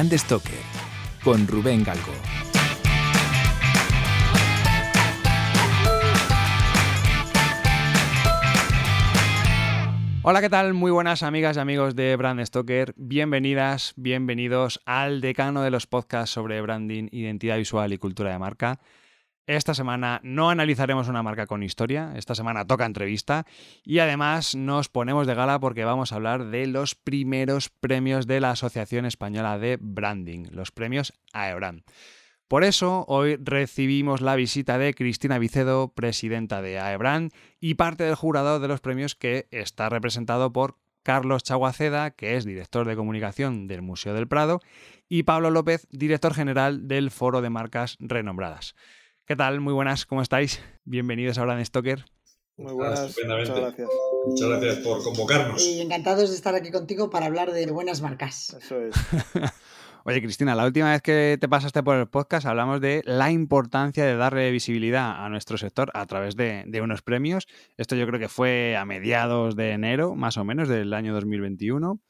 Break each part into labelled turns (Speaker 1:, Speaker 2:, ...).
Speaker 1: Brand Stoker con Rubén Galgo. Hola, ¿qué tal? Muy buenas amigas y amigos de Brand Stoker. Bienvenidas, bienvenidos al decano de los podcasts sobre branding, identidad visual y cultura de marca. Esta semana no analizaremos una marca con historia, esta semana toca entrevista y además nos ponemos de gala porque vamos a hablar de los primeros premios de la Asociación Española de Branding, los premios AEBRAND. Por eso, hoy recibimos la visita de Cristina Vicedo, presidenta de AEBRAND y parte del jurado de los premios que está representado por Carlos Chaguaceda, que es director de comunicación del Museo del Prado, y Pablo López, director general del Foro de Marcas Renombradas. ¿Qué tal? Muy buenas, ¿cómo estáis? Bienvenidos a Brand Stoker.
Speaker 2: Muy buenas, muchas gracias.
Speaker 3: Muchas gracias por convocarnos.
Speaker 4: Y encantados de estar aquí contigo para hablar de buenas marcas.
Speaker 2: Eso es.
Speaker 1: Oye, Cristina, la última vez que te pasaste por el podcast hablamos de la importancia de darle visibilidad a nuestro sector a través de, unos premios. Esto yo creo que fue a mediados de enero, más o menos, del año 2021.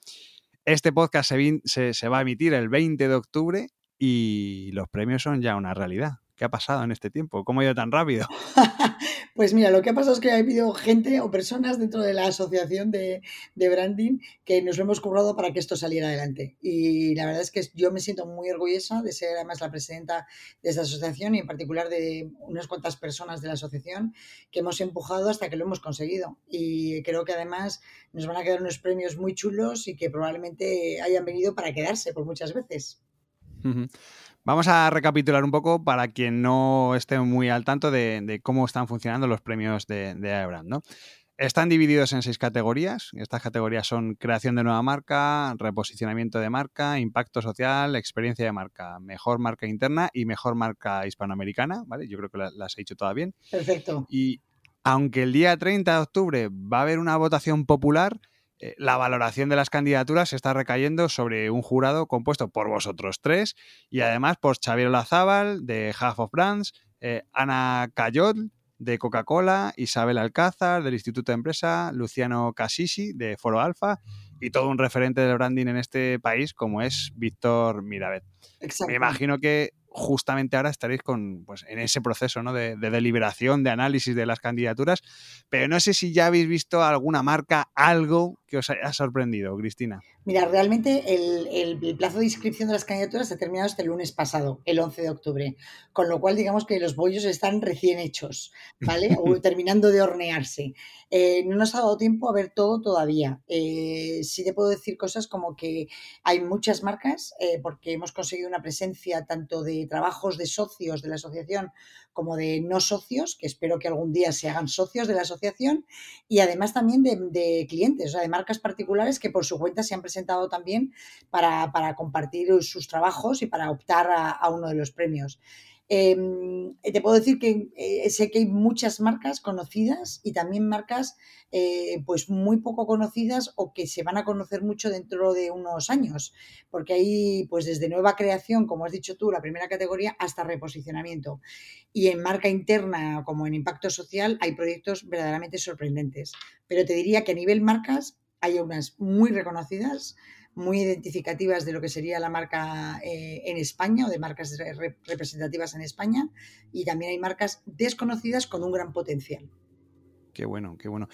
Speaker 1: Este podcast se, se va a emitir el 20 de octubre y los premios son ya una realidad. ¿Qué ha pasado en este tiempo? ¿Cómo ha ido tan rápido?
Speaker 4: pues mira, lo que ha pasado es que ha habido gente o personas dentro de la asociación de, branding que nos lo hemos cobrado para que esto saliera adelante. Y la verdad es que yo me siento muy orgullosa de ser además la presidenta de esta asociación y en particular de unas cuantas personas de la asociación que hemos empujado hasta que lo hemos conseguido. Y creo que además nos van a quedar unos premios muy chulos y que probablemente hayan venido para quedarse por muchas veces.
Speaker 1: Vamos a recapitular un poco para quien no esté muy al tanto de, cómo están funcionando los premios de, de ¿no? Están divididos en seis categorías. Estas categorías son creación de nueva marca, reposicionamiento de marca, impacto social, experiencia de marca, mejor marca interna y mejor marca hispanoamericana. ¿vale? Yo creo que las he hecho todas bien.
Speaker 4: Perfecto.
Speaker 1: Y aunque el día 30 de octubre va a haber una votación popular, la valoración de las candidaturas está recayendo sobre un jurado compuesto por vosotros tres y además por Xavier Olazábal de Half of Brands, eh, Ana Cayot de Coca-Cola, Isabel Alcázar del Instituto de Empresa, Luciano Casisi de Foro Alfa y todo un referente del branding en este país como es Víctor Mirabet. Me imagino que justamente ahora estaréis con, pues, en ese proceso ¿no? de, deliberación, de análisis de las candidaturas, pero no sé si ya habéis visto alguna marca, algo que os haya sorprendido, Cristina.
Speaker 4: Mira, realmente el, plazo de inscripción de las candidaturas se ha terminado este lunes pasado, el 11 de octubre, con lo cual digamos que los bollos están recién hechos, ¿vale? O terminando de hornearse. Eh, no nos ha dado tiempo a ver todo todavía. Eh, sí te puedo decir cosas como que hay muchas marcas, eh, porque hemos conseguido una presencia tanto de trabajos de socios de la asociación como de no socios, que espero que algún día se hagan socios de la asociación, y además también de, clientes, o sea, de marcas particulares que por su cuenta se han presentado también para, compartir sus trabajos y para optar a uno de los premios. Em, te puedo decir que eh, sé que hay muchas marcas conocidas y también marcas eh, pues muy poco conocidas o que se van a conocer mucho dentro de unos años, porque hay pues desde nueva creación, como has dicho tú, la primera categoría, hasta reposicionamiento. Y en marca interna como en impacto social hay proyectos verdaderamente sorprendentes. Pero te diría que a nivel marcas hay unas muy reconocidas muy identificativas de lo que sería la marca eh, en España o de marcas representativas en España y también hay marcas desconocidas con un gran potencial.
Speaker 1: Qué bueno, qué bueno.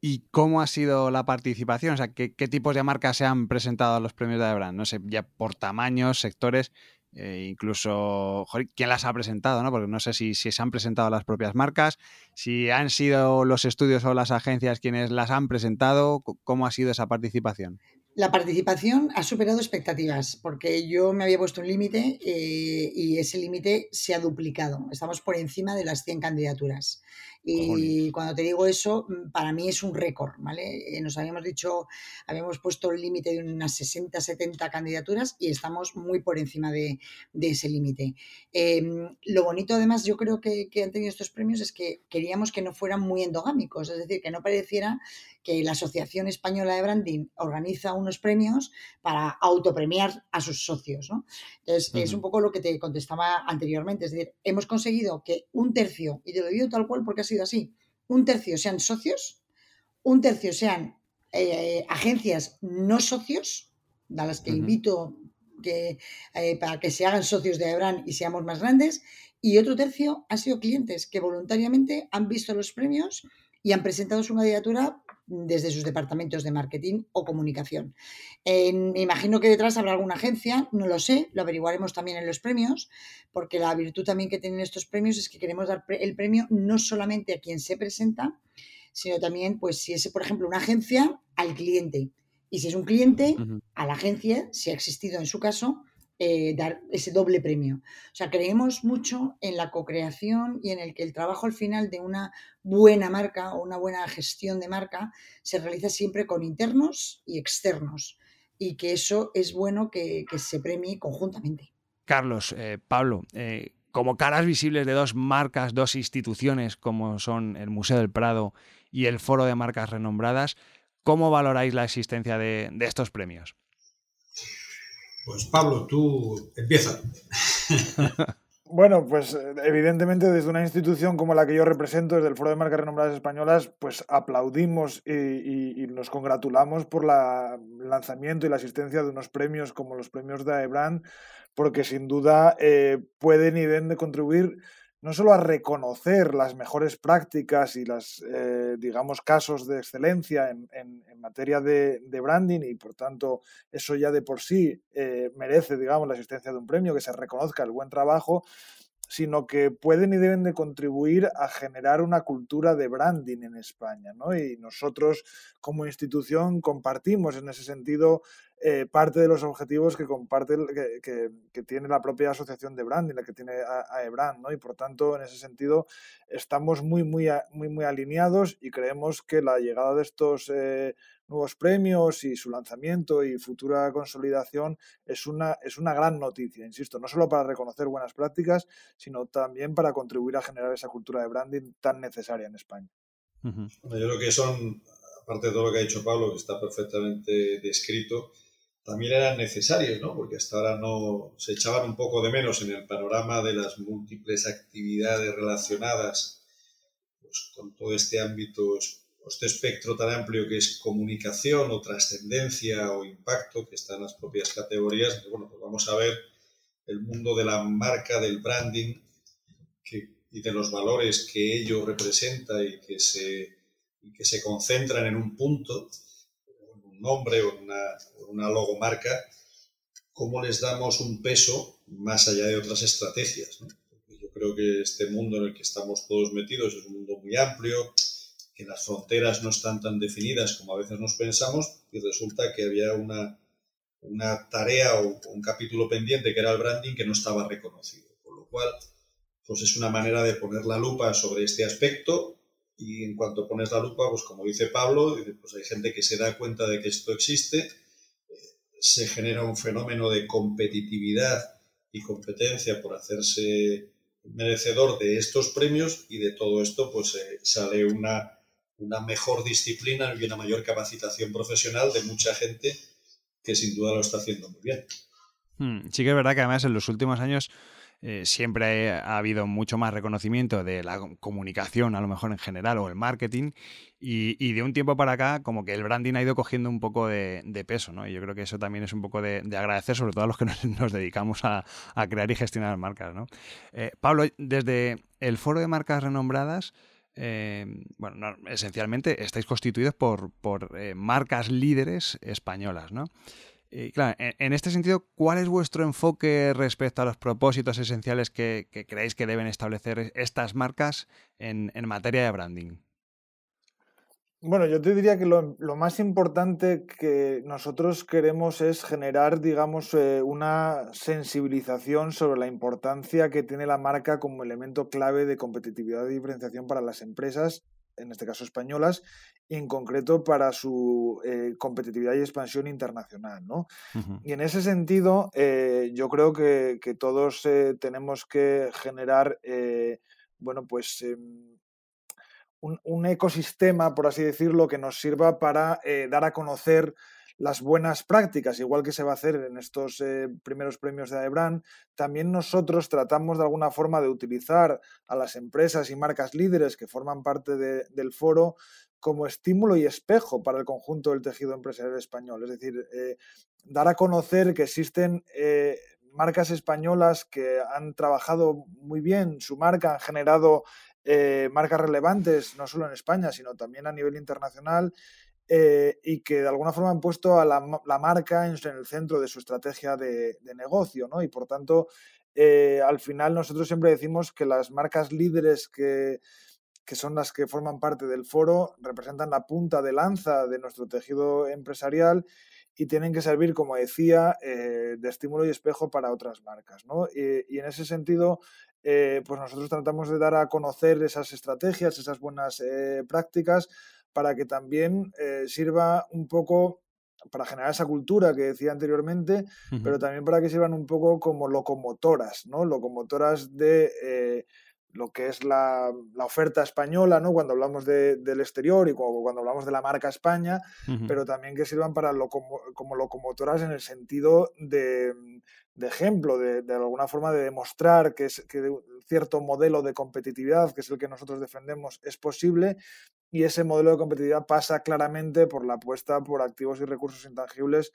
Speaker 1: ¿Y cómo ha sido la participación? O sea, ¿qué, tipos de marcas se han presentado a los premios de Brand? No sé, ya por tamaños, sectores, eh, incluso, ¿quién las ha presentado? ¿no? Porque no sé si, si, se han presentado las propias marcas, si han sido los estudios o las agencias quienes las han presentado, ¿cómo ha sido esa participación?
Speaker 4: La participación ha superado expectativas porque yo me había puesto un límite eh, y ese límite se ha duplicado. Estamos por encima de las 100 candidaturas. Y cuando te digo eso, mm, para mí es un récord, ¿vale? Eh, nos habíamos dicho, habíamos puesto el límite de unas 60, 70 candidaturas y estamos muy por encima de, ese límite. Em, lo bonito, además, yo creo que, que han tenido estos premios es que queríamos que no fueran muy endogámicos, es decir, que no pareciera que la Asociación Española de Branding organiza unos premios para autopremiar a sus socios. ¿no? Entonces, es un poco lo que te contestaba anteriormente. Es decir, hemos conseguido que un tercio, y te lo digo tal cual porque ha sido así, un tercio sean socios, un tercio sean eh, agencias no socios, a las que invito que, eh, para que se hagan socios de Ebran y seamos más grandes. Y otro tercio han sido clientes que voluntariamente han visto los premios y han presentado su candidatura desde sus departamentos de marketing o comunicación. me imagino que detrás habrá alguna agencia, no lo sé, lo averiguaremos también en los premios, porque la virtud también que tienen estos premios es que queremos dar el premio no solamente a quien se presenta, sino también, pues si es, por ejemplo, una agencia, al cliente. Y si es un cliente, a la agencia, si ha existido en su caso, eh, dar ese doble premio. O sea, creemos mucho en la co-creación y en el que el trabajo al final de una buena marca o una buena gestión de marca se realiza siempre con internos y externos y que eso es bueno que, se premie conjuntamente.
Speaker 1: Carlos, eh, Pablo, eh, como caras visibles de dos marcas, dos instituciones como son el Museo del Prado y el Foro de Marcas Renombradas, ¿cómo valoráis la existencia de estos premios?
Speaker 3: Pues Pablo, tú empieza.
Speaker 2: Bueno, pues evidentemente desde una institución como la que yo represento, desde el Foro de Marcas Renombradas Españolas, pues aplaudimos y, nos congratulamos por el lanzamiento y la asistencia de unos premios como los premios de AEBRAN, porque sin duda eh, pueden y deben de contribuir no solo a reconocer las mejores prácticas y los, eh, digamos, casos de excelencia en, materia de, branding y, por tanto, eso ya de por sí eh, merece, digamos, la existencia de un premio, que se reconozca el buen trabajo, sino que pueden y deben de contribuir a generar una cultura de branding en España. ¿no? Y nosotros como institución compartimos en ese sentido eh, parte de los objetivos que comparte que, que, tiene la propia asociación de branding, la que tiene AEBRAND, ¿no? Y por tanto, en ese sentido, estamos muy, muy, muy, muy alineados y creemos que la llegada de estos eh, nuevos premios y su lanzamiento y futura consolidación es una, es una gran noticia, insisto, no solo para reconocer buenas prácticas, sino también para contribuir a generar esa cultura de branding tan necesaria en España.
Speaker 3: Yo creo que son, aparte de todo lo que ha dicho Pablo, que está perfectamente descrito, también eran necesarios, ¿no? Porque hasta ahora no se echaban un poco de menos en el panorama de las múltiples actividades relacionadas pues, con todo este ámbito, este espectro tan amplio que es comunicación o trascendencia o impacto, que está en las propias categorías. Bueno, pues vamos a ver el mundo de la marca, del branding y de los valores que ello representa y que se, y que se concentran en un punto nombre o una, una logomarca, cómo les damos un peso más allá de otras estrategias. Yo creo que este mundo en el que estamos todos metidos es un mundo muy amplio, que las fronteras no están tan definidas como a veces nos pensamos y resulta que había una, una tarea o un capítulo pendiente que era el branding que no estaba reconocido. Por lo cual, pues es una manera de poner la lupa sobre este aspecto y en cuanto pones la lupa, pues como dice Pablo, pues hay gente que se da cuenta de que esto existe, eh, se genera un fenómeno de competitividad y competencia por hacerse merecedor de estos premios y de todo esto pues eh, sale una, una mejor disciplina y una mayor capacitación profesional de mucha gente que sin duda lo está haciendo muy bien.
Speaker 1: Hmm, sí que es verdad que además en los últimos años eh, siempre ha habido mucho más reconocimiento de la comunicación, a lo mejor en general, o el marketing, y, de un tiempo para acá, como que el branding ha ido cogiendo un poco de, peso, ¿no? Y yo creo que eso también es un poco de, agradecer, sobre todo a los que nos, dedicamos a, crear y gestionar marcas, ¿no? Eh, Pablo, desde el foro de marcas renombradas, eh, bueno, esencialmente estáis constituidos por, por marcas líderes españolas, ¿no? Y claro, en, este sentido, ¿cuál es vuestro enfoque respecto a los propósitos esenciales que, creéis que deben establecer estas marcas en, materia de branding?
Speaker 2: Bueno, yo te diría que lo, más importante que nosotros queremos es generar, digamos, eh, una sensibilización sobre la importancia que tiene la marca como elemento clave de competitividad y diferenciación para las empresas en este caso españolas, y en concreto para su eh, competitividad y expansión internacional. ¿no? Y en ese sentido, eh, yo creo que, todos eh, tenemos que generar, bueno, pues em, un, ecosistema, por así decirlo, que nos sirva para dar a conocer las buenas prácticas, igual que se va a hacer en estos eh, primeros premios de AEBRAN, también nosotros tratamos de alguna forma de utilizar a las empresas y marcas líderes que forman parte del foro como estímulo y espejo para el conjunto del tejido empresarial español. Es decir, eh, dar a conocer que existen eh, marcas españolas que han trabajado muy bien su marca, han generado marcas relevantes, no solo en España, sino también a nivel internacional eh, y que de alguna forma han puesto a la, marca en, el centro de su estrategia de, negocio, ¿no? Y por tanto, eh, al final nosotros siempre decimos que las marcas líderes que, que son las que forman parte del foro representan la punta de lanza de nuestro tejido empresarial y tienen que servir, como decía, eh, de estímulo y espejo para otras marcas. ¿no? Y, en ese sentido, pues nosotros tratamos de dar a conocer esas estrategias, esas buenas prácticas, para que también eh, sirva un poco para generar esa cultura que decía anteriormente, pero también para que sirvan un poco como locomotoras, ¿no? Locomotoras de eh, lo que es la, oferta española, ¿no? Cuando hablamos del exterior y cuando, hablamos de la marca España, pero también que sirvan para como locomotoras en el sentido de, ejemplo, de, alguna forma de demostrar que, es, que un cierto modelo de competitividad, que es el que nosotros defendemos, es posible y ese modelo de competitividad pasa claramente por la apuesta por activos y recursos intangibles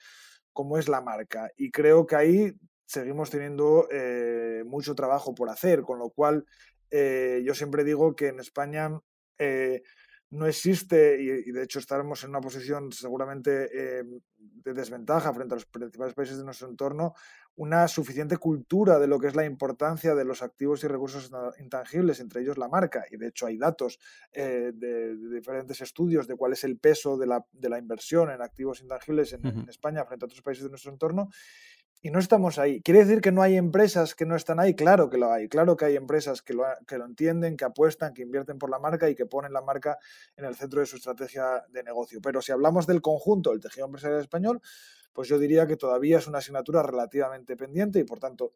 Speaker 2: como es la marca. Y creo que ahí seguimos teniendo eh, mucho trabajo por hacer, con lo cual eh, yo siempre digo que en España eh, no existe, y, de hecho estaremos en una posición seguramente de desventaja frente a los principales países de nuestro entorno, una suficiente cultura de lo que es la importancia de los activos y recursos intangibles, entre ellos la marca. Y de hecho hay datos eh, de, diferentes estudios de cuál es el peso de la, inversión en activos intangibles en, España frente a otros países de nuestro entorno. Y no estamos ahí. ¿Quiere decir que no hay empresas que no están ahí? Claro que lo hay. Claro que hay empresas que lo, que lo entienden, que apuestan, que invierten por la marca y que ponen la marca en el centro de su estrategia de negocio. Pero si hablamos del conjunto del tejido empresarial español, pues yo diría que todavía es una asignatura relativamente pendiente y por tanto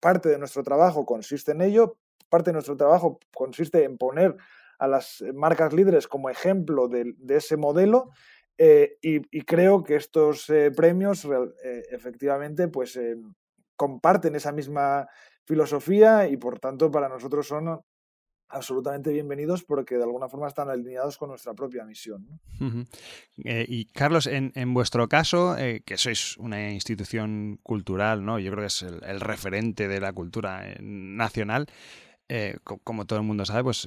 Speaker 2: parte de nuestro trabajo consiste en ello, parte de nuestro trabajo consiste en poner a las marcas líderes como ejemplo de, ese modelo eh, y, creo que estos eh, premios eh, efectivamente pues comparten esa misma filosofía y por tanto para nosotros son absolutamente bienvenidos porque de alguna forma están alineados con nuestra propia misión.
Speaker 1: Y Carlos, en, vuestro caso, que sois una institución cultural, ¿no? yo creo que es el, referente de la cultura eh, como todo el mundo sabe, pues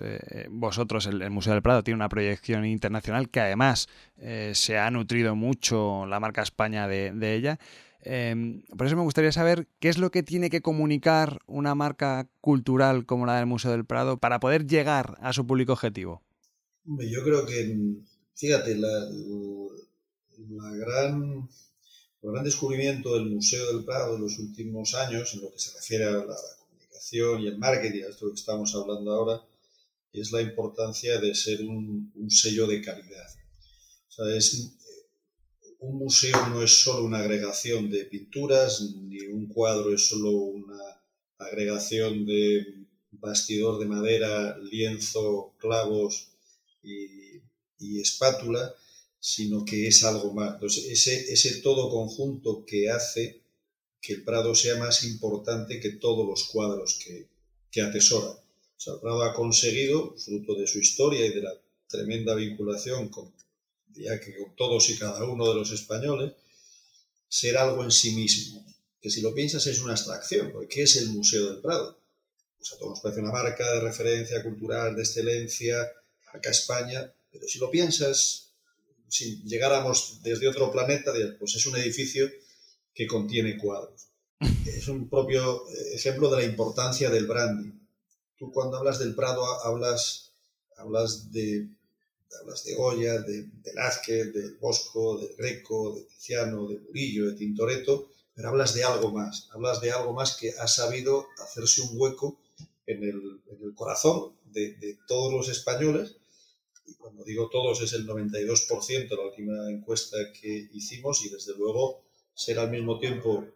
Speaker 1: vosotros, el, Museo del Prado, tiene una proyección internacional que además se ha nutrido mucho la marca España de, ella. Em, por eso me gustaría saber qué es lo que tiene que comunicar una marca cultural como la del Museo del Prado para poder llegar a su público objetivo.
Speaker 3: Yo creo que, fíjate, el gran descubrimiento del Museo del Prado en los últimos años, en lo que se refiere a la, comunicación y el marketing, a esto que estamos hablando ahora, es la importancia de ser un, sello de calidad. O sea, es, un museo no es solo una agregación de pinturas, ni un cuadro es solo una agregación de bastidor de madera, lienzo, clavos y, espátula, sino que es algo más. Entonces, ese, ese todo conjunto que hace que el Prado sea más importante que todos los cuadros que, que atesora. O sea, el Prado ha conseguido, fruto de su historia y de la tremenda vinculación con ya que todos y cada uno de los españoles, ser algo en sí mismo, que si lo piensas es una abstracción, porque ¿qué es el Museo del Prado? Pues a todos nos parece una marca de referencia cultural, de excelencia, acá España, pero si lo piensas, si llegáramos desde otro planeta, pues es un edificio que contiene cuadros. Es un propio eh, ejemplo de la importancia del branding. Tú cuando hablas del Prado hablas, hablas de hablas de Goya, de Velázquez, de Bosco, de Greco, de Tiziano, de Murillo, de Tintoretto, pero hablas de algo más, hablas de algo más que ha sabido hacerse un hueco en el, corazón de, todos los españoles, y cuando digo todos es el 92% la última encuesta que hicimos, y desde luego ser al mismo tiempo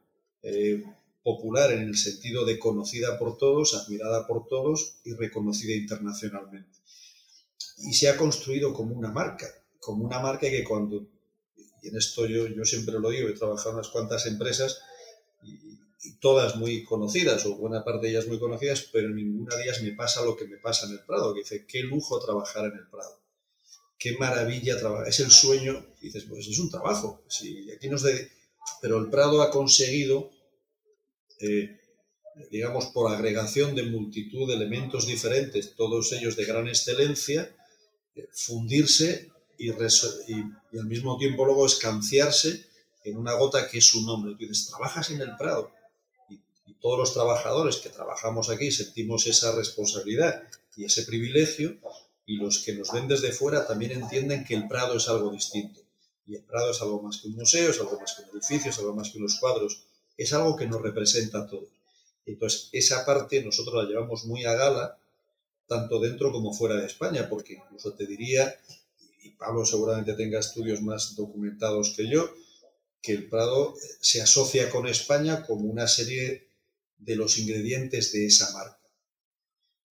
Speaker 3: eh, popular en el sentido de conocida por todos, admirada por todos y reconocida internacionalmente. Y se ha construido como una marca, como una marca que cuando y en esto yo, yo siempre lo digo, he trabajado en unas cuantas empresas y, todas muy conocidas, o buena parte de ellas muy conocidas, pero ninguna de ellas me pasa lo que me pasa en el Prado, que dice, qué lujo trabajar en el Prado, qué maravilla trabajar, es el sueño, dices, pues es un trabajo, sí, aquí nos de... pero el Prado ha conseguido, eh, digamos, por agregación de multitud de elementos diferentes, todos ellos de gran excelencia, eh, fundirse y, al mismo tiempo luego escanciarse en una gota que es su nombre. Tú dices, trabajas en el Prado. Y, todos los trabajadores que trabajamos aquí sentimos esa responsabilidad y ese privilegio, y los que nos ven desde fuera también entienden que el Prado es algo distinto. Y el Prado es algo más que un museo, es algo más que un edificio, es algo más que unos cuadros, es algo que nos representa a todos. Entonces, esa parte nosotros la llevamos muy a gala, tanto dentro como fuera de España, porque incluso te diría y Pablo seguramente tenga estudios más documentados que yo, que el Prado se asocia con España como una serie de los ingredientes de esa marca.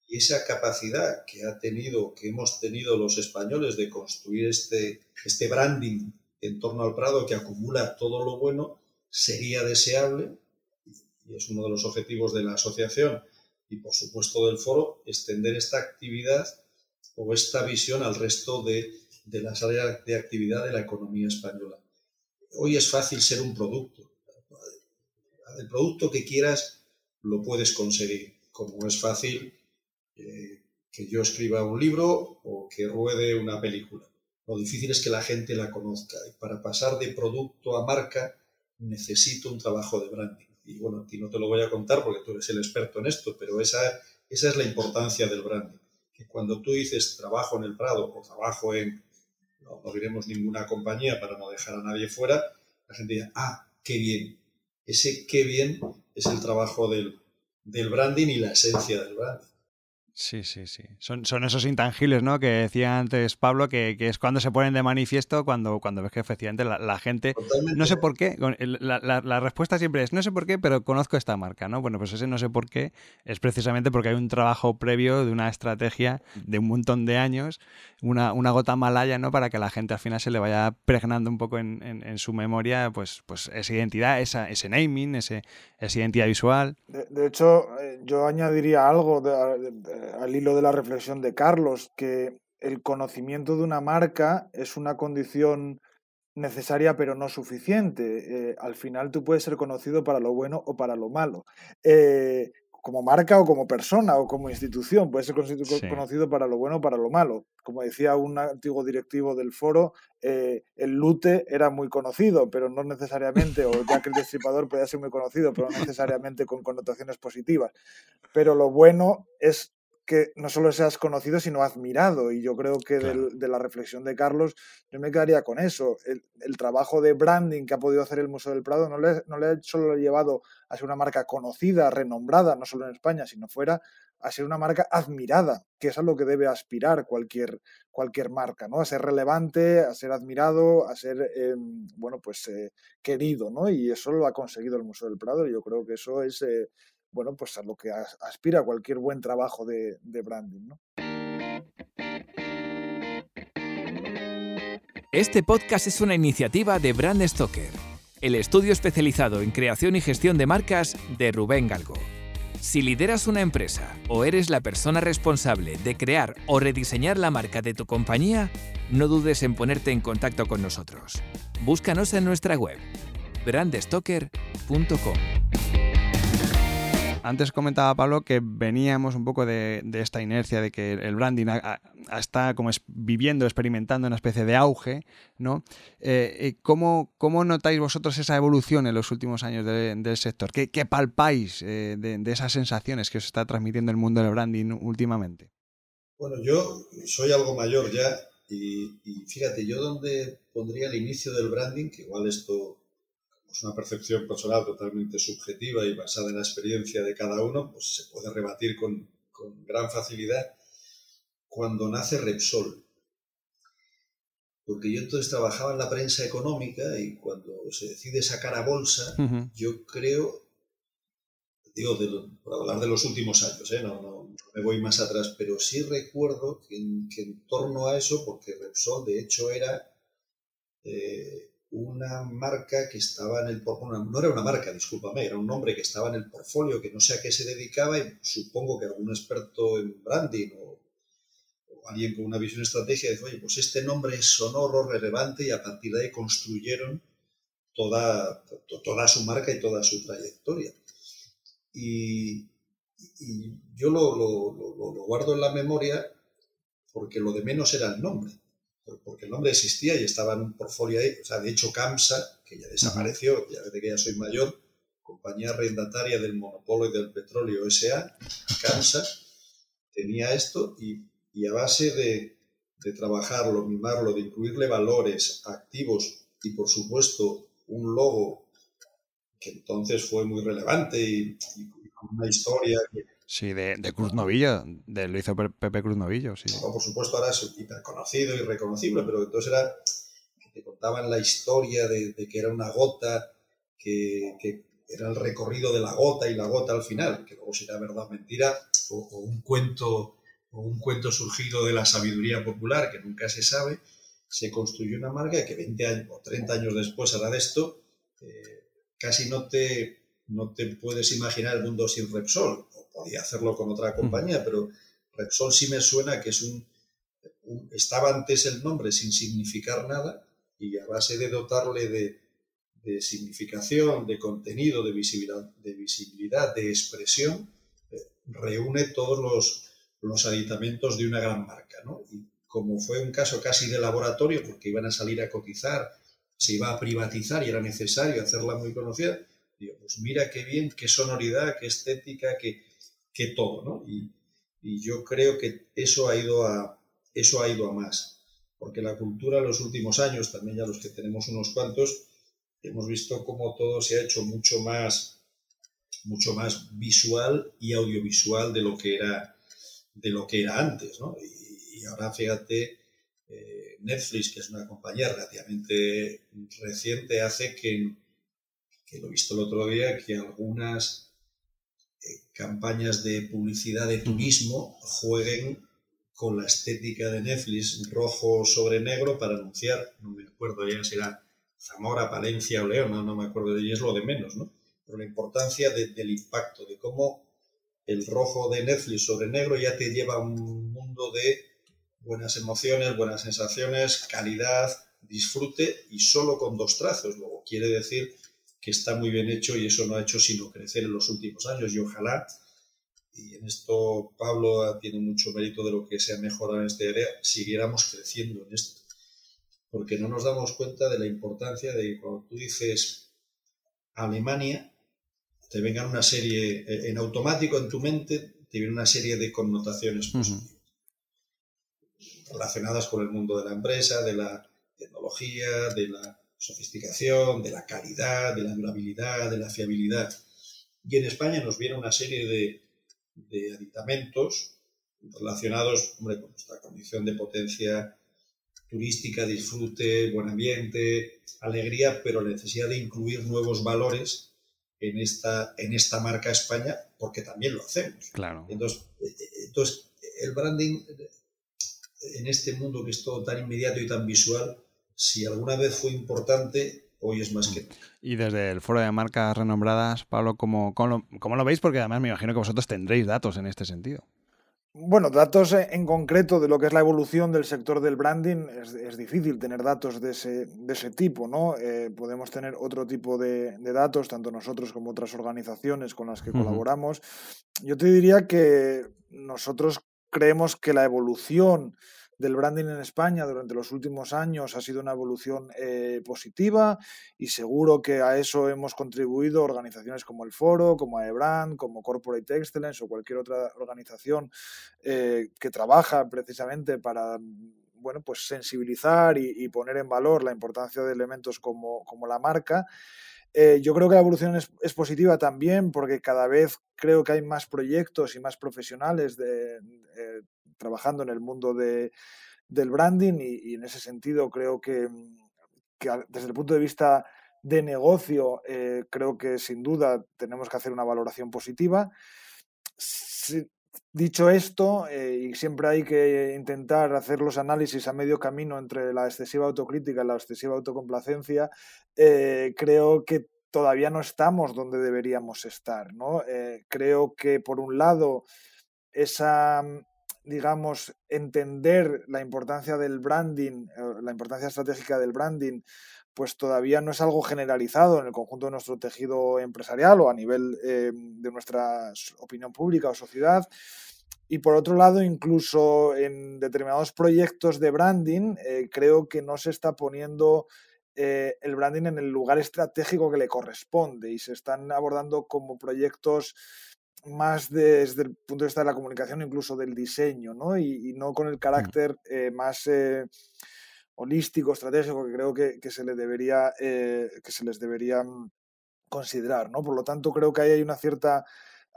Speaker 3: Y esa capacidad que ha tenido, que hemos tenido los españoles de construir este, este branding en torno al Prado que acumula todo lo bueno, sería deseable, y es uno de los objetivos de la asociación y por supuesto del foro, extender esta actividad o esta visión al resto de las áreas de actividad de la economía española. Hoy es fácil ser un producto. El producto que quieras lo puedes conseguir, como es fácil eh, que yo escriba un libro o que ruede una película. Lo difícil es que la gente la conozca. Y para pasar de producto a marca necesito un trabajo de branding. Y bueno, a ti no te lo voy a contar porque tú eres el experto en esto, pero esa, esa es la importancia del branding. Que cuando tú dices trabajo en el Prado o trabajo en, no, diremos ninguna compañía para no dejar a nadie fuera, la gente dice, ah, qué bien. Ese qué bien es el trabajo del, del branding y la esencia del branding.
Speaker 1: Sí, sí, sí. Son, son esos intangibles, ¿no? Que decía antes Pablo, que, es cuando se ponen de manifiesto, cuando, cuando ves que efectivamente la, gente. No sé por qué. La, la, respuesta siempre es no sé por qué, pero conozco esta marca, ¿no? Bueno, pues ese no sé por qué es precisamente porque hay un trabajo previo de una estrategia de un montón de años, una, una gota malaya, ¿no? Para que la gente al final se le vaya pregnando un poco en, en, su memoria, pues, pues esa identidad, esa, ese naming, ese, esa identidad visual.
Speaker 2: De, hecho, eh, yo añadiría algo de al hilo de la reflexión de Carlos, que el conocimiento de una marca es una condición necesaria pero no suficiente. Eh, al final tú puedes ser conocido para lo bueno o para lo malo. Eh, como marca o como persona o como institución, puede ser conocido para lo bueno o para lo malo. Como decía un antiguo directivo del foro, eh, el Lute era muy conocido, pero no necesariamente, o Jack el Destripador podía ser muy conocido, pero no necesariamente con connotaciones positivas. Pero lo bueno es que no solo seas conocido, sino admirado. Y yo creo que de la reflexión de Carlos, yo me quedaría con eso. El, trabajo de branding que ha podido hacer el Museo del Prado no le, no le ha solo llevado a ser una marca conocida, renombrada, no solo en España, sino fuera, a ser una marca admirada, que es a lo que debe aspirar cualquier, cualquier marca, ¿no? A ser relevante, a ser admirado, a ser, em, bueno, pues eh, querido, ¿no? Y eso lo ha conseguido el Museo del Prado y yo creo que eso es... Eh, bueno, pues a lo que aspira cualquier buen trabajo de, branding.
Speaker 5: Este podcast es una iniciativa de Brand Stoker, el estudio especializado en creación y gestión de marcas de Rubén Galgo. Si lideras una empresa o eres la persona responsable de crear o rediseñar la marca de tu compañía, no dudes en ponerte en contacto con nosotros. Búscanos en nuestra web brandstoker.com.
Speaker 1: Antes comentaba Pablo que veníamos un poco de, esta inercia de que el branding está como viviendo, experimentando una especie de auge, ¿no? Eh, eh, ¿cómo, notáis vosotros esa evolución en los últimos años del sector? ¿Qué, palpáis eh, de, esas sensaciones que os está transmitiendo el mundo del branding últimamente?
Speaker 3: Bueno, yo soy algo mayor ya y, y fíjate, yo donde pondría el inicio del branding, que igual esto pues una percepción personal totalmente subjetiva y basada en la experiencia de cada uno, pues se puede rebatir con, con gran facilidad cuando nace Repsol. Porque yo entonces trabajaba en la prensa económica y cuando se decide sacar a bolsa, yo creo, digo, por hablar de los últimos años, ¿eh? no, no, me voy más atrás, pero sí recuerdo que en, torno a eso, porque Repsol de hecho era eh, una marca que estaba en el portfolio, no era una marca, discúlpame, era un nombre que estaba en el portfolio, que no sé a qué se dedicaba y supongo que algún experto en branding o, alguien con una visión estratégica dijo, oye, pues este nombre es sonoro, relevante y a partir de ahí construyeron toda, toda su marca y toda su trayectoria. Y, yo lo, lo guardo en la memoria porque lo de menos era el nombre porque el nombre existía y estaba en un portfolio ahí. O sea, de hecho, CAMSA, que ya desapareció, ya desde que ya soy mayor, compañía arrendataria del monopolio del petróleo SA, CAMSA, tenía esto y, a base de, trabajarlo, mimarlo, de incluirle valores, activos y, por supuesto, un logo que entonces fue muy relevante y, una historia que,
Speaker 1: Sí, de, de Cruz Novillo, de, lo hizo Pepe Cruz Novillo, sí.
Speaker 3: por supuesto ahora es hiper conocido y reconocible, pero entonces era que te contaban la historia de, que era una gota, que, era el recorrido de la gota y la gota al final, que luego será verdad o mentira, o, un cuento o un cuento surgido de la sabiduría popular que nunca se sabe, se construyó una marca que 20 años o 30 años después hará de esto, eh, casi no te, no te puedes imaginar el mundo sin Repsol, podía hacerlo con otra compañía, pero Repsol sí me suena que es un, estaba antes el nombre sin significar nada y a base de dotarle de, significación, de contenido, de visibilidad, de, visibilidad, de expresión, eh, reúne todos los, los aditamentos de una gran marca. Y como fue un caso casi de laboratorio, porque iban a salir a cotizar, se iba a privatizar y era necesario hacerla muy conocida, digo, pues mira qué bien, qué sonoridad, qué estética, qué, que todo, ¿no? Y, yo creo que eso ha ido a, eso ha ido a más, porque la cultura en los últimos años, también ya los que tenemos unos cuantos, hemos visto cómo todo se ha hecho mucho más, mucho más visual y audiovisual de lo que era, de lo que era antes, ¿no? Y, ahora fíjate, eh, Netflix, que es una compañía relativamente reciente, hace que, que lo he visto el otro día, que algunas campañas de publicidad de turismo jueguen con la estética de Netflix rojo sobre negro para anunciar, no me acuerdo ya si era Zamora, Palencia o León, no, me acuerdo de es lo de menos, ¿no? Pero la importancia del impacto, de cómo el rojo de Netflix sobre negro ya te lleva a un mundo de buenas emociones, buenas sensaciones, calidad, disfrute y solo con dos trazos. Luego quiere decir que está muy bien hecho y eso no ha hecho sino crecer en los últimos años y ojalá, y en esto Pablo tiene mucho mérito de lo que se ha mejorado en este área, siguiéramos creciendo en esto. Porque no nos damos cuenta de la importancia de que cuando tú dices Alemania, te vengan una serie, en automático en tu mente, te viene una serie de connotaciones positivas. Relacionadas con el mundo de la empresa, de la tecnología, de la sofisticación, de la calidad, de la durabilidad, de la fiabilidad. Y en España nos viene una serie de, aditamentos relacionados con nuestra condición de potencia turística, disfrute, buen ambiente, alegría, pero la necesidad de incluir nuevos valores en esta, en esta marca España, porque también lo hacemos.
Speaker 1: Claro.
Speaker 3: Entonces, entonces, el branding en este mundo que es todo tan inmediato y tan visual, si alguna vez fue importante, hoy es más que nunca.
Speaker 1: Y desde el foro de marcas renombradas, Pablo, ¿cómo, cómo, lo, veis? Porque además me imagino que vosotros tendréis datos en este sentido.
Speaker 2: Bueno, datos en concreto de lo que es la evolución del sector del branding es, difícil tener datos de ese, de ese tipo, ¿no? Eh, podemos tener otro tipo de, datos, tanto nosotros como otras organizaciones con las que colaboramos. Yo te diría que nosotros creemos que la evolución del branding en España durante los últimos años ha sido una evolución eh, positiva y seguro que a eso hemos contribuido organizaciones como el Foro, como AEBRAND, como Corporate Excellence o cualquier otra organización eh, que trabaja precisamente para bueno, pues sensibilizar y, poner en valor la importancia de elementos como, como la marca. Eh, yo creo que la evolución es, es, positiva también porque cada vez creo que hay más proyectos y más profesionales de, trabajando en el mundo de, del branding y, en ese sentido creo que, desde el punto de vista de negocio creo que sin duda tenemos que hacer una valoración positiva. Dicho esto, eh, y siempre hay que intentar hacer los análisis a medio camino entre la excesiva autocrítica y la excesiva autocomplacencia, eh, creo que todavía no estamos donde deberíamos estar. ¿no? Eh, creo que, por un lado, esa, digamos, entender la importancia del branding, la importancia estratégica del branding, pues todavía no es algo generalizado en el conjunto de nuestro tejido empresarial o a nivel eh, de nuestra opinión pública o sociedad. Y por otro lado, incluso en determinados proyectos de branding, eh, creo que no se está poniendo eh, el branding en el lugar estratégico que le corresponde y se están abordando como proyectos más desde el punto de vista de la comunicación, incluso del diseño, ¿no? Y, no con el mm. carácter más holístico, estratégico, que creo que, se, le debería, eh, que se les debería mm, considerar. ¿no? Por lo tanto, creo que ahí hay una cierta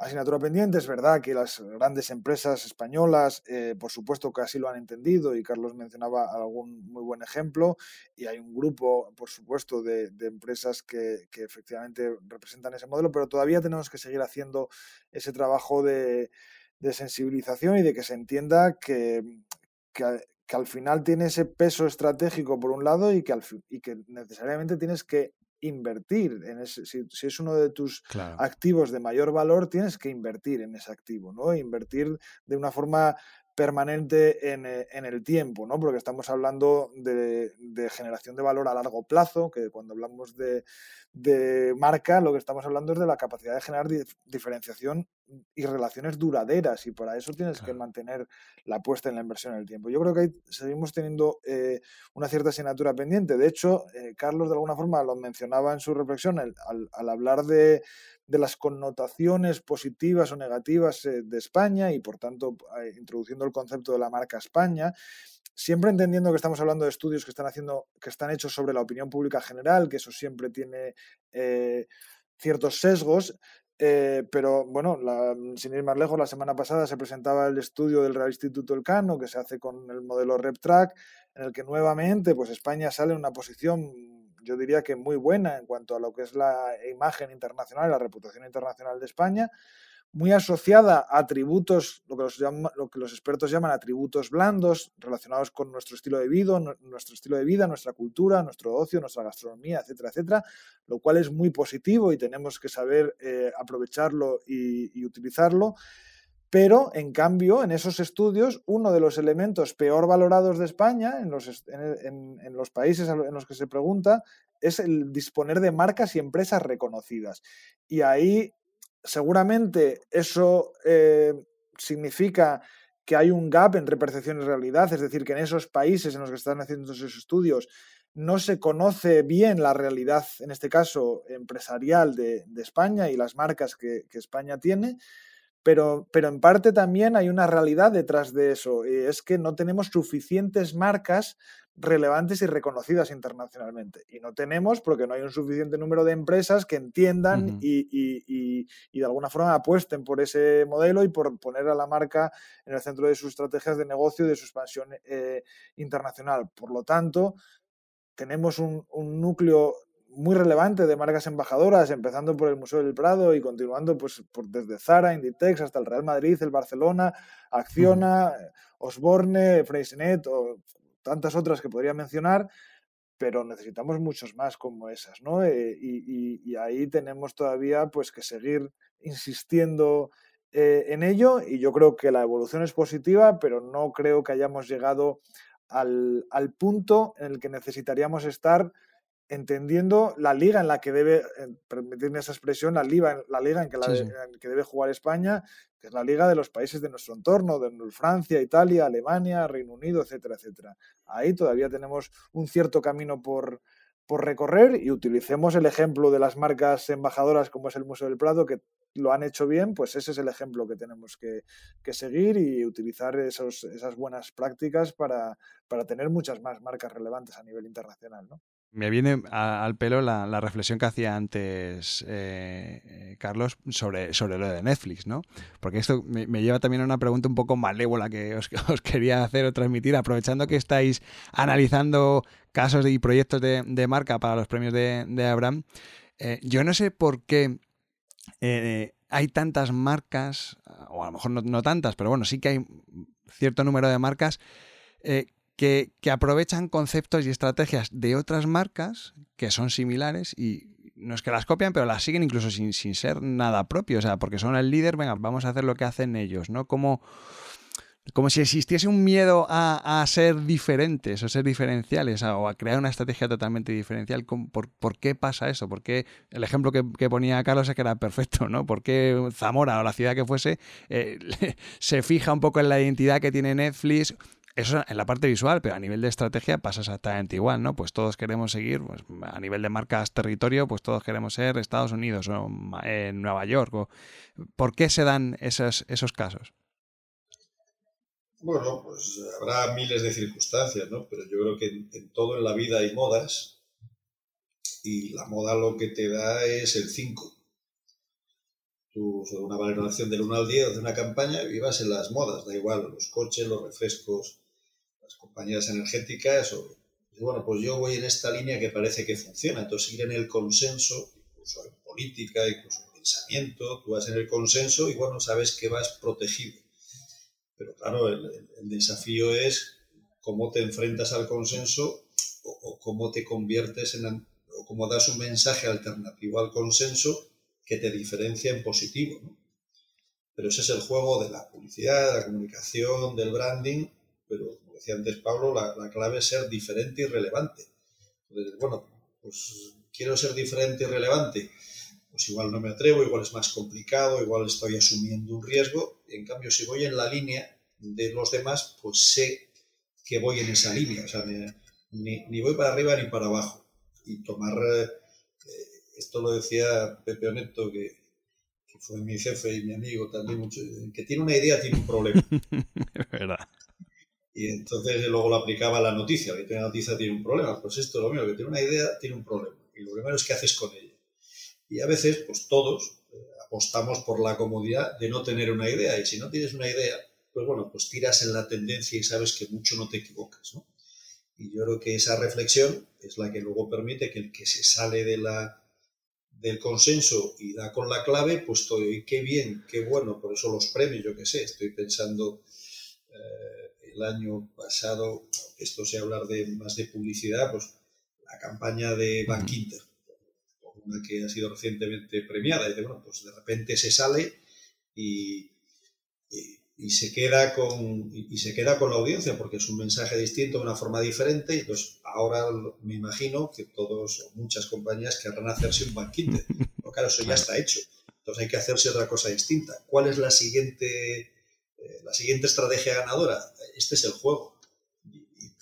Speaker 2: asignatura pendiente. Es verdad que las grandes empresas españolas, eh, por supuesto que así lo han entendido y Carlos mencionaba algún muy buen ejemplo y hay un grupo, por supuesto, de, empresas que, efectivamente representan ese modelo, pero todavía tenemos que seguir haciendo ese trabajo de, sensibilización y de que se entienda que, al final tiene ese peso estratégico por un lado y que necesariamente tienes que invertir en ese, si, es uno de tus activos de mayor valor, tienes que invertir en ese activo, ¿no? Invertir de una forma permanente en, eh, en, el tiempo, ¿no? Porque estamos hablando de, de, generación de valor a largo plazo, que cuando hablamos de, de, marca, lo que estamos hablando es de la capacidad de generar diferenciación y relaciones duraderas, y para eso tienes que mantener la apuesta en la inversión en el tiempo. Yo creo que ahí seguimos teniendo eh, una cierta asignatura pendiente. De hecho, eh, Carlos de alguna forma lo mencionaba en su reflexión al, al hablar de de las connotaciones positivas o negativas eh, de España y por tanto eh, introduciendo el concepto de la marca España, siempre entendiendo que estamos hablando de estudios que están haciendo, que están hechos sobre la opinión pública general, que eso siempre tiene eh, ciertos sesgos. Pero bueno, sin ir más lejos, la semana pasada se presentaba el estudio del Real Instituto Elcano, que se hace con el modelo RepTrack, en el que nuevamente pues España sale en una posición yo diría que muy buena en cuanto a lo que es la imagen internacional, la reputación internacional de España, muy asociada a atributos, lo que, los lo que los expertos llaman atributos blandos, relacionados con nuestro estilo de vida, nuestro estilo de vida, nuestra cultura, nuestro ocio, nuestra gastronomía, etcétera, etcétera, lo cual es muy positivo y tenemos que saber eh, aprovecharlo y utilizarlo. Pero, en cambio, en esos estudios, uno de los elementos peor valorados de España, en los, en, los, países en los que se pregunta, es el disponer de marcas y empresas reconocidas. Y ahí, seguramente, eso eh, significa que hay un gap entre percepción y realidad, es decir, que en esos países en los que están haciendo esos estudios no se conoce bien la realidad, en este caso, empresarial de, España y las marcas que, que España tiene pero, pero en parte también hay una realidad detrás de eso, y es que no tenemos suficientes marcas relevantes y reconocidas internacionalmente. Y no tenemos porque no hay un suficiente número de empresas que entiendan y, y, y, de alguna forma apuesten por ese modelo y por poner a la marca en el centro de sus estrategias de negocio y de su expansión eh, internacional. Por lo tanto, tenemos un, un núcleo muy relevante de marcas embajadoras, empezando por el Museo del Prado y continuando pues, por, desde Zara, Inditex hasta el Real Madrid, el Barcelona, Acciona, Osborne, Freysinet o tantas otras que podría mencionar, pero necesitamos muchos más como esas, ¿no? Eh, y, ahí tenemos todavía pues que seguir insistiendo eh, en ello y yo creo que la evolución es positiva, pero no creo que hayamos llegado al, al punto en el que necesitaríamos estar entendiendo la liga en la que debe, permitirme esa expresión, la liga, la liga en, que que debe jugar España, que es la liga de los países de nuestro entorno, de Francia, Italia, Alemania, Reino Unido, etcétera, etcétera. Ahí todavía tenemos un cierto camino por, por recorrer y utilicemos el ejemplo de las marcas embajadoras como es el Museo del Prado, que lo han hecho bien, pues ese es el ejemplo que tenemos que, que seguir y utilizar esos, esas buenas prácticas para, para tener muchas más marcas relevantes a nivel internacional. ¿no?
Speaker 1: Me viene al pelo la, reflexión que hacía antes eh, eh, Carlos sobre, sobre lo de Netflix, ¿no? Porque esto me, lleva también a una pregunta un poco malévola que os, quería hacer o transmitir, aprovechando que estáis analizando casos y proyectos de, marca para los premios de, Abraham. Eh, yo no sé por qué hay tantas marcas, o a lo mejor no, tantas, pero bueno, sí que hay cierto número de marcas eh, que, aprovechan conceptos y estrategias de otras marcas que son similares y no es que las copian, pero las siguen incluso sin, sin ser nada propio, o sea, porque son el líder, venga, vamos a hacer lo que hacen ellos, ¿no? Como como si existiese un miedo a, ser diferentes o ser diferenciales o a crear una estrategia totalmente diferencial. ¿Por, qué pasa eso? ¿Por qué el ejemplo que, ponía Carlos es que era perfecto? ¿no? ¿Por qué Zamora o la ciudad que fuese eh, se fija un poco en la identidad que tiene Netflix? Eso en la parte visual, pero a nivel de estrategia pasa exactamente igual, ¿no? Pues todos queremos seguir, pues, a nivel de marcas territorio, pues todos queremos ser Estados Unidos o en Nueva York. ¿Por qué se dan esos, esos casos?
Speaker 3: Bueno, pues habrá miles de circunstancias, ¿no? Pero yo creo que en, todo en la vida hay modas y la moda lo que te da es el 5. Tú, sobre una valoración del 1 al 10 de una campaña, vivas en las modas, da igual, los coches, los refrescos, las compañías energéticas. O, bueno, pues yo voy en esta línea que parece que funciona. Entonces, ir en el consenso, incluso en política, incluso en pensamiento, tú vas en el consenso y bueno, sabes que vas protegido pero claro, el, desafío es cómo te enfrentas al consenso o, cómo te conviertes en, o cómo das un mensaje alternativo al consenso que te diferencia en positivo. Pero ese es el juego de la publicidad, de la comunicación, del branding, pero decía antes Pablo, la, la clave es ser diferente y relevante. Bueno, pues quiero ser diferente y relevante, pues igual no me atrevo, igual es más complicado, igual estoy asumiendo un riesgo. En cambio, si voy en la línea de los demás, pues sé que voy en esa línea. O sea, ni, voy para arriba ni para abajo. Y tomar, eh, esto lo decía Pepe Oneto, que, fue mi jefe y mi amigo también, mucho, que tiene una idea, tiene un problema.
Speaker 1: verdad.
Speaker 3: Y entonces luego lo aplicaba a la noticia, tiene una noticia tiene un problema. Pues esto es lo mismo, que tiene una idea, tiene un problema. Y lo primero es qué haces con ella. Y a veces, pues todos eh, apostamos por la comodidad de no tener una idea. Y si no tienes una idea, pues bueno, pues tiras en la tendencia y sabes que mucho no te equivocas, ¿no? Y yo creo que esa reflexión es la que luego permite que el que se sale de la, del consenso y da con la clave, pues estoy, qué bien, qué bueno, por eso los premios, yo qué sé, estoy pensando eh, el año pasado, esto se hablar de más de publicidad, pues la campaña de Bank Inter una que ha sido recientemente premiada, y de, bueno, pues de repente se sale y, y, se queda con, y, se queda con la audiencia porque es un mensaje distinto, de una forma diferente, y entonces ahora me imagino que todos, o muchas compañías querrán hacerse un banquete, pero claro, eso ya está hecho, entonces hay que hacerse otra cosa distinta. ¿Cuál es la siguiente, eh, la siguiente estrategia ganadora? Este es el juego.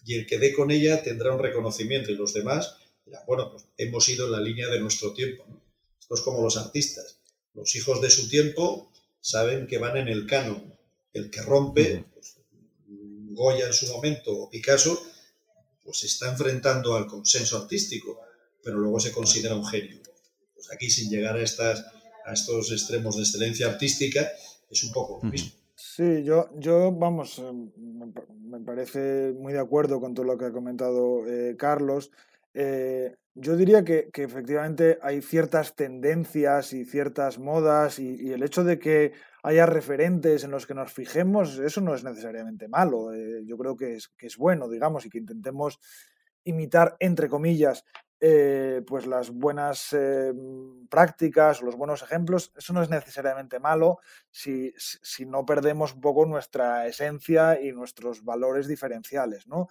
Speaker 3: Y el que dé con ella tendrá un reconocimiento y los demás bueno, pues hemos ido en la línea de nuestro tiempo. Esto es como los artistas. Los hijos de su tiempo saben que van en el canon. El que rompe, pues, Goya en su momento o Picasso, pues se está enfrentando al consenso artístico, pero luego se considera un genio. Pues aquí, sin llegar a, estas, a estos extremos de excelencia artística, es un poco lo mismo.
Speaker 2: Sí, yo, yo vamos, eh, me parece muy de acuerdo con todo lo que ha comentado eh, Carlos. Eh, yo diría que, efectivamente hay ciertas tendencias y ciertas modas y, el hecho de que haya referentes en los que nos fijemos, eso no es necesariamente malo. Yo creo que es, que es bueno, digamos, y que intentemos imitar, entre comillas, eh, pues las buenas prácticas o los buenos ejemplos, eso no es necesariamente malo si, si, no perdemos un poco nuestra esencia y nuestros valores diferenciales, ¿no?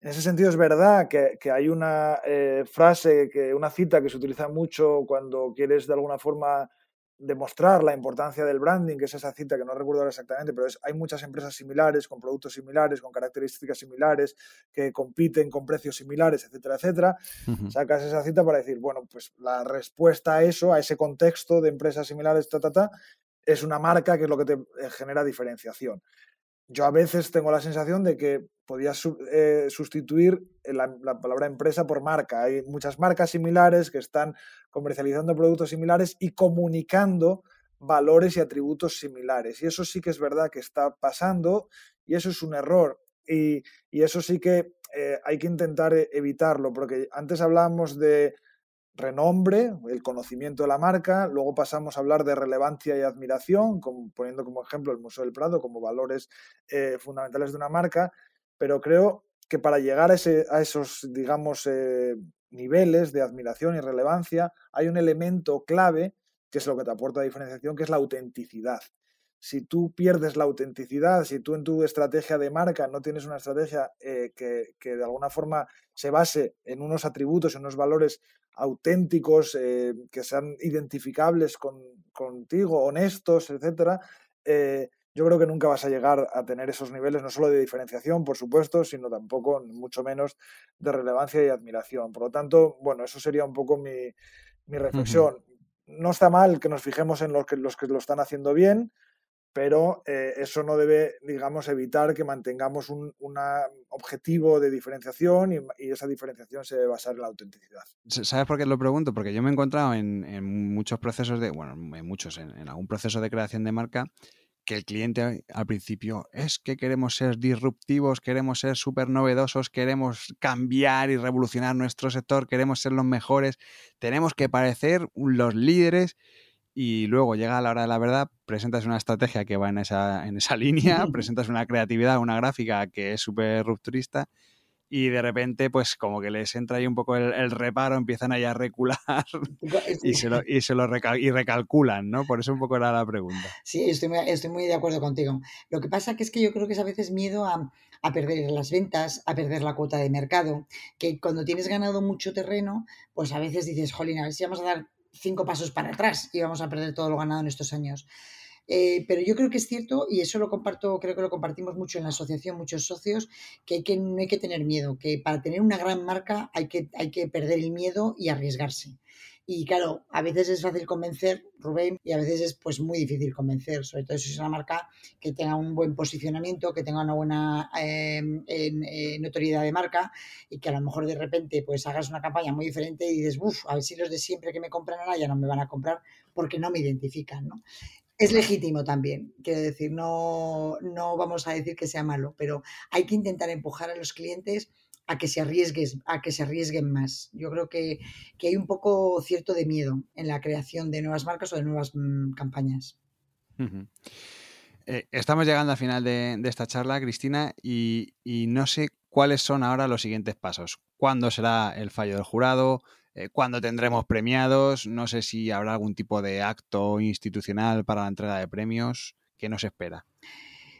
Speaker 2: En ese sentido es verdad que, hay una eh, frase, que, una cita que se utiliza mucho cuando quieres de alguna forma demostrar la importancia del branding, que es esa cita que no recuerdo ahora exactamente, pero es, hay muchas empresas similares, con productos similares, con características similares, que compiten con precios similares, etcétera, etcétera. Sacas esa cita para decir, bueno, pues la respuesta a eso, a ese contexto de empresas similares, ta, ta, ta, es una marca que es lo que te eh, genera diferenciación yo a veces tengo la sensación de que podía eh, sustituir la, palabra empresa por marca. Hay muchas marcas similares que están comercializando productos similares y comunicando valores y atributos similares. Y eso sí que es verdad que está pasando y eso es un error. Y, eso sí que eh, hay que intentar evitarlo, porque antes hablábamos de renombre, el conocimiento de la marca, luego pasamos a hablar de relevancia y admiración, poniendo como ejemplo el Museo del Prado como valores eh, fundamentales de una marca, pero creo que para llegar a, esos, digamos, eh, niveles de admiración y relevancia, hay un elemento clave que es lo que te aporta diferenciación, que es la autenticidad. Si tú pierdes la autenticidad, si tú en tu estrategia de marca no tienes una estrategia eh, que, de alguna forma se base en unos atributos, en unos valores auténticos, eh, que sean identificables contigo, honestos, etcétera, eh, yo creo que nunca vas a llegar a tener esos niveles, no solo de diferenciación, por supuesto, sino tampoco, mucho menos, de relevancia y admiración. Por lo tanto, bueno, eso sería un poco mi, reflexión. No está mal que nos fijemos en los que, los que lo están haciendo bien, pero eh, eso no debe, digamos, evitar que mantengamos un objetivo de diferenciación y, esa diferenciación se debe basar en la autenticidad.
Speaker 1: ¿Sabes por qué lo pregunto? Porque yo me he encontrado en, muchos procesos de, bueno, en muchos, en, algún proceso de creación de marca, que el cliente al principio es que queremos ser disruptivos, queremos ser súper novedosos, queremos cambiar y revolucionar nuestro sector, queremos ser los mejores, tenemos que parecer los líderes y luego llega a la hora de la verdad, presentas una estrategia que va en esa, en esa línea, presentas una creatividad, una gráfica que es súper rupturista y de repente pues como que les entra ahí un poco el, reparo, empiezan ahí a recular y se lo, y se lo y recalculan, ¿no? Por eso un poco era la pregunta.
Speaker 4: Sí, estoy muy, estoy muy de acuerdo contigo. Lo que pasa que es que yo creo que es a veces miedo a, a perder las ventas, a perder la cuota de mercado, que cuando tienes ganado mucho terreno, pues a veces dices, jolín, a ver si vamos a dar cinco pasos para atrás y vamos a perder todo lo ganado en estos años. Eh, pero yo creo que es cierto, y eso lo comparto, creo que lo compartimos mucho en la asociación, muchos socios, que, hay que no hay que tener miedo, que para tener una gran marca hay que, hay que perder el miedo y arriesgarse. Y claro, a veces es fácil convencer, Rubén, y a veces es pues muy difícil convencer, sobre todo si es una marca que tenga un buen posicionamiento, que tenga una buena em, notoriedad de marca y que a lo mejor de repente pues hagas una campaña muy diferente y dices, uff, a ver si los de siempre que me compran ahora ya no me van a comprar porque no me identifican, ¿no? Es legítimo también, quiero decir, no, no vamos a decir que sea malo, pero hay que intentar empujar a los clientes a que se arriesguen, a que se arriesguen más. Yo creo que, hay un poco cierto de miedo en la creación de nuevas marcas o de nuevas mm, campañas.
Speaker 1: Eh, estamos llegando al final de, esta charla, Cristina, y, no sé cuáles son ahora los siguientes pasos. ¿Cuándo será el fallo del jurado? Eh, ¿Cuándo tendremos premiados? No sé si habrá algún tipo de acto institucional para la entrega de premios. ¿Qué nos espera?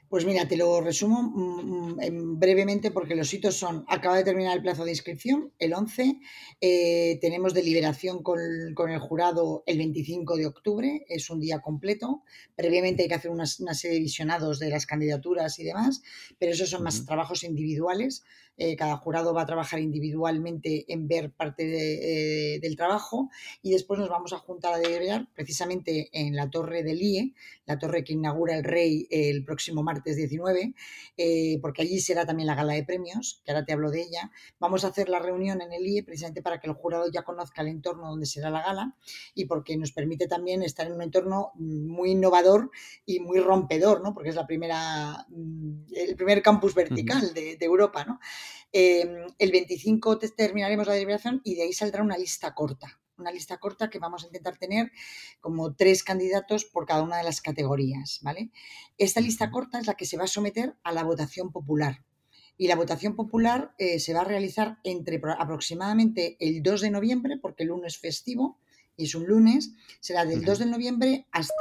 Speaker 4: Pues mira, te lo resumo mm, mm, brevemente porque los hitos son, acaba de terminar el plazo de inscripción, el 11, eh, tenemos deliberación con, con, el jurado el 25 de octubre, es un día completo, previamente hay que hacer una, serie de visionados de las candidaturas y demás, pero esos son más trabajos individuales, eh, cada jurado va a trabajar individualmente en ver parte eh, del trabajo y después nos vamos a juntar a deliberar precisamente en la torre del IE, la torre que inaugura el rey el próximo martes 19, eh, porque allí será también la gala de premios, que ahora te hablo de ella. Vamos a hacer la reunión en el IE precisamente para que el jurado ya conozca el entorno donde será la gala y porque nos permite también estar en un entorno muy innovador y muy rompedor, ¿no? porque es la primera, mm, el primer campus vertical de, de Europa. ¿no? Em, el 25 terminaremos la deliberación y de ahí saldrá una lista corta. Una lista corta que vamos a intentar tener como tres candidatos por cada una de las categorías, ¿vale? Esta lista corta es la que se va a someter a la votación popular. Y la votación popular eh, se va a realizar entre aproximadamente el 2 de noviembre, porque el lunes es festivo, y es un lunes, será del 2 de noviembre hasta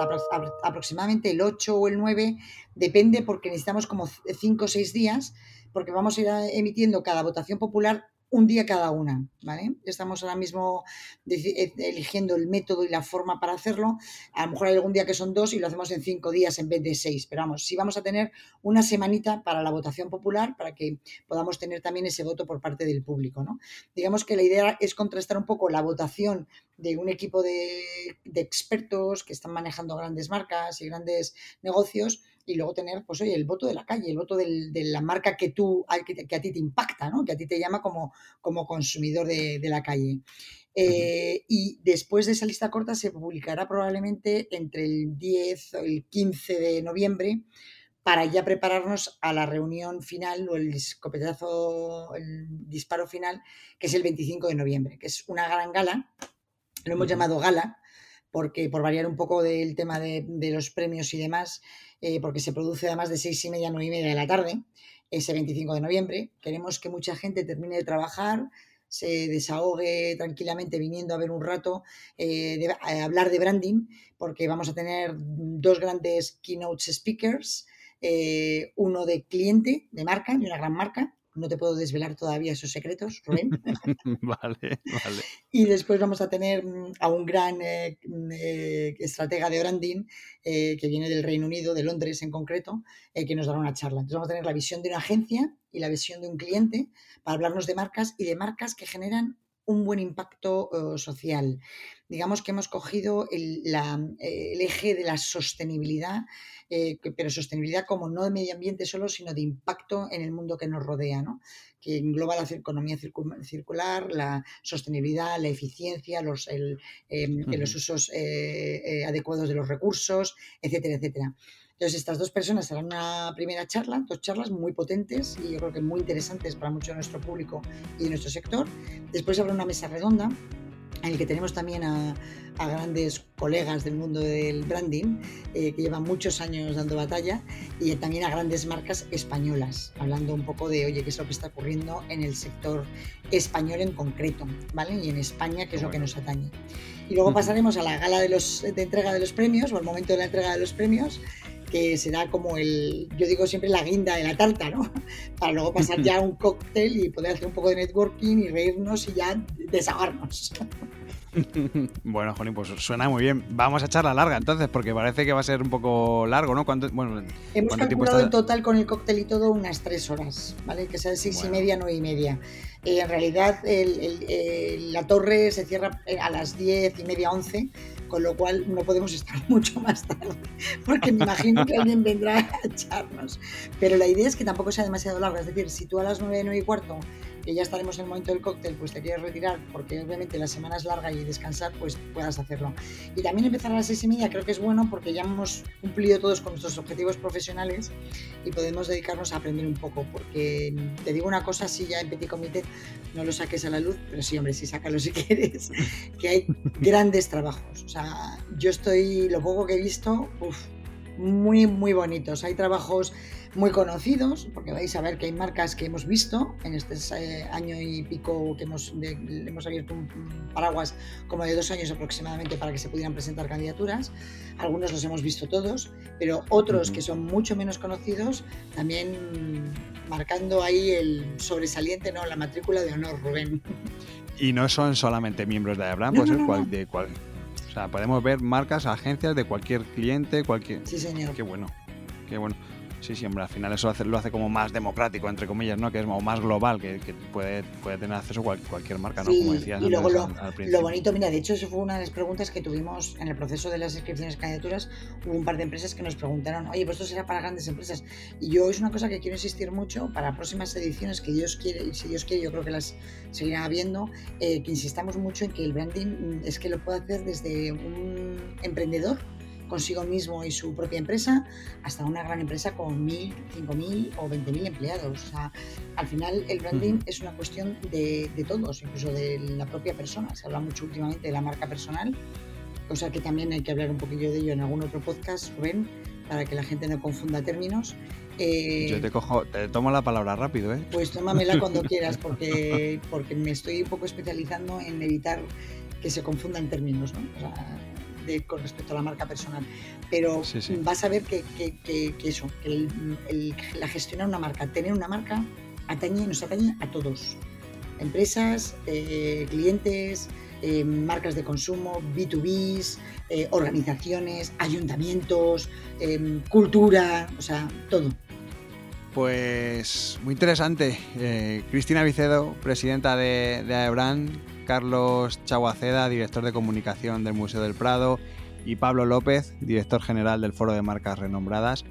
Speaker 4: aproximadamente el 8 o el 9, depende porque necesitamos como 5 o 6 días porque vamos a ir emitiendo cada votación popular un día cada una, ¿vale? Estamos ahora mismo eh, eligiendo el método y la forma para hacerlo. A lo mejor hay algún día que son dos y lo hacemos en cinco días en vez de seis, pero vamos, sí vamos a tener una semanita para la votación popular para que podamos tener también ese voto por parte del público, ¿no? Digamos que la idea es contrastar un poco la votación de un equipo de, de expertos que están manejando grandes marcas y grandes negocios y luego tener, pues oye, el voto de la calle, el voto de la marca que tú, que, a ti te impacta, ¿no? Que a ti te llama como, como consumidor de, la calle. Eh, y después de esa lista corta se publicará probablemente entre el 10 o el 15 de noviembre para ya prepararnos a la reunión final o el escopetazo, el disparo final, que es el 25 de noviembre, que es una gran gala Lo hemos llamado gala, porque por variar un poco del tema de, los premios y demás, eh, porque se produce además de seis y media a nueve y media de la tarde, ese 25 de noviembre. Queremos que mucha gente termine de trabajar, se desahogue tranquilamente viniendo a ver un rato, eh, a hablar de branding, porque vamos a tener dos grandes keynote speakers, eh, uno de cliente, de marca, de una gran marca, no te puedo desvelar todavía esos secretos, Rubén.
Speaker 1: vale, vale.
Speaker 4: Y después vamos a tener mm, a un gran eh, mm, eh, estratega de branding eh, que viene del Reino Unido, de Londres en concreto, que nos dará una charla. Entonces vamos a tener la visión de una agencia y la visión de un cliente para hablarnos de marcas y de marcas que generan un buen impacto social. Digamos que hemos cogido el, el eje de la sostenibilidad eh, pero sostenibilidad como no de medio ambiente solo, sino de impacto en el mundo que nos rodea, ¿no? que engloba la economía circular, la sostenibilidad, la eficiencia, los, em, los usos eh, eh, adecuados de los recursos, etcétera, etcétera. Entonces, estas dos personas harán una primera charla, dos charlas muy potentes y yo creo que muy interesantes para mucho de nuestro público y de nuestro sector. Después habrá una mesa redonda en el que tenemos también a, grandes colegas del mundo del branding eh, que llevan muchos años dando batalla y también a grandes marcas españolas, hablando un poco de, oye, qué es lo que está ocurriendo en el sector español en concreto, ¿vale? Y en España, que es lo que nos atañe. Y luego pasaremos a la gala de, los, de entrega de los premios, o al momento de la entrega de los premios, que será como el, yo digo siempre la guinda de la tarta, ¿no? Para luego pasar ya a un cóctel y poder hacer un poco de networking y reírnos y ya desahogarnos.
Speaker 1: Bueno, Joni, pues suena muy bien. Vamos a echarla larga entonces, porque parece que va a ser un poco largo, ¿no?
Speaker 4: ¿Cuánto, bueno, Hemos calculado en total con el cóctel y todo unas tres horas, ¿vale? Que sea seis y media, nueve y media. Eh, en realidad la torre se cierra eh, a las diez y media, once, con lo cual no podemos estar mucho más tarde, porque me imagino que alguien vendrá a echarnos. Pero la idea es que tampoco sea demasiado larga, es decir, si tú a las nueve, nueve y cuarto que ya estaremos en el momento del cóctel, pues te quieres retirar porque obviamente la semana es larga y descansar, pues puedas hacerlo. Y también empezar a las seis y media creo que es bueno porque ya hemos cumplido todos con nuestros objetivos profesionales y podemos dedicarnos a aprender un poco. Porque te digo una cosa, si ya en Petit Comité no lo saques a la luz, pero sí, hombre, sí, sácalo si quieres, que hay grandes trabajos. O sea, yo estoy, lo poco que he visto, muy, muy bonitos. Hay trabajos muy conocidos, porque vais a ver que hay marcas que hemos visto en este eh, año y pico que hemos, hemos abierto un paraguas como de dos años aproximadamente para que se pudieran presentar candidaturas. Algunos los hemos visto todos, pero otros que son mucho menos conocidos también marcando ahí el sobresaliente, no, la matrícula de honor, Rubén.
Speaker 1: Y no son solamente miembros de Abraham, puede ser cual, de cual, o sea, podemos ver marcas, agencias de cualquier cliente, cualquier.
Speaker 4: Sí, señor.
Speaker 1: Qué bueno, qué bueno. Sí, sí, hombre, al final eso lo hace como más democrático, entre comillas, ¿no? Que es o más global, que, puede, puede tener acceso cualquier marca, ¿no?
Speaker 4: como decías. Y luego lo, lo, bonito, mira, de hecho, eso fue una de las preguntas que tuvimos en el proceso de las inscripciones de candidaturas. Hubo un par de empresas que nos preguntaron, oye, pues esto será para grandes empresas. Y yo es una cosa que quiero insistir mucho para próximas ediciones que Dios quiere, y si Dios quiere, yo creo que las seguirá habiendo, eh, que insistamos mucho en que el branding es que lo puede hacer desde un emprendedor consigo mismo y su propia empresa, hasta una gran empresa con mil, cinco mil o veinte mil empleados. O sea, al final el branding es una cuestión de, todos, incluso de la propia persona. Se habla mucho últimamente de la marca personal, cosa que también hay que hablar un poquillo de ello en algún otro podcast, Rubén, para que la gente no confunda términos.
Speaker 1: Eh, Yo te cojo, te tomo la palabra rápido, ¿eh?
Speaker 4: Pues tómamela cuando quieras, porque, porque me estoy un poco especializando en evitar que se confundan términos, ¿no? O sea, con respecto a la marca personal. Pero vas a ver que, eso, que la gestionar una marca, tener una marca, atañe, nos atañe a todos. Empresas, eh, clientes, eh, marcas de consumo, B2Bs, eh, organizaciones, ayuntamientos, cultura, o sea, todo.
Speaker 1: Pues muy interesante. Cristina Vicedo, presidenta de, de Carlos Chaguaceda, director de comunicación del Museo del Prado, y Pablo López, director general del Foro de Marcas Renombradas.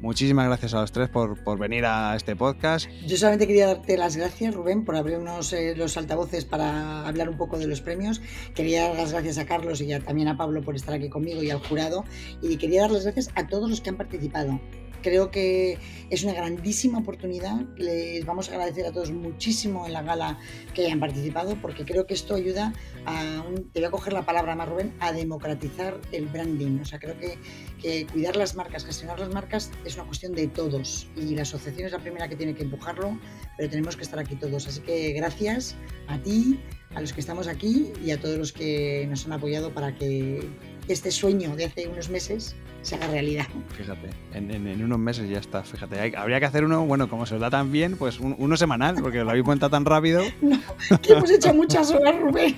Speaker 1: Muchísimas gracias a los tres por, venir a este podcast.
Speaker 4: Yo solamente quería darte las gracias, Rubén, por abrirnos eh, los altavoces para hablar un poco de los premios. Quería dar las gracias a Carlos y también a Pablo por estar aquí conmigo y al jurado. Y quería dar las gracias a todos los que han participado creo que es una grandísima oportunidad. Les vamos a agradecer a todos muchísimo en la gala que hayan participado porque creo que esto ayuda a, te voy a coger la palabra más Rubén, a democratizar el branding. O sea, creo que, que cuidar las marcas, gestionar las marcas es una cuestión de todos y la asociación es la primera que tiene que empujarlo, pero tenemos que estar aquí todos. Así que gracias a ti, a los que estamos aquí y a todos los que nos han apoyado para que este sueño de hace unos meses se haga realidad.
Speaker 1: Fíjate, en, unos meses ya está, fíjate. habría que hacer uno, bueno, como se os da tan bien, pues uno semanal, porque lo habéis cuenta tan rápido.
Speaker 4: No, que hemos hecho muchas horas, Rubén,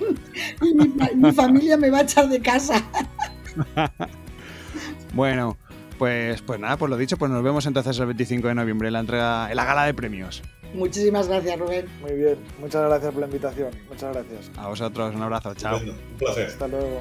Speaker 4: y mi, mi familia me va a echar de casa.
Speaker 1: bueno, pues, pues nada, pues lo dicho, pues nos vemos entonces el 25 de noviembre en la entrega, en la gala de premios.
Speaker 4: Muchísimas gracias, Rubén.
Speaker 2: Muy bien, muchas gracias por la invitación. Muchas gracias.
Speaker 1: A vosotros, un abrazo, chao.
Speaker 3: un placer.
Speaker 2: Hasta luego.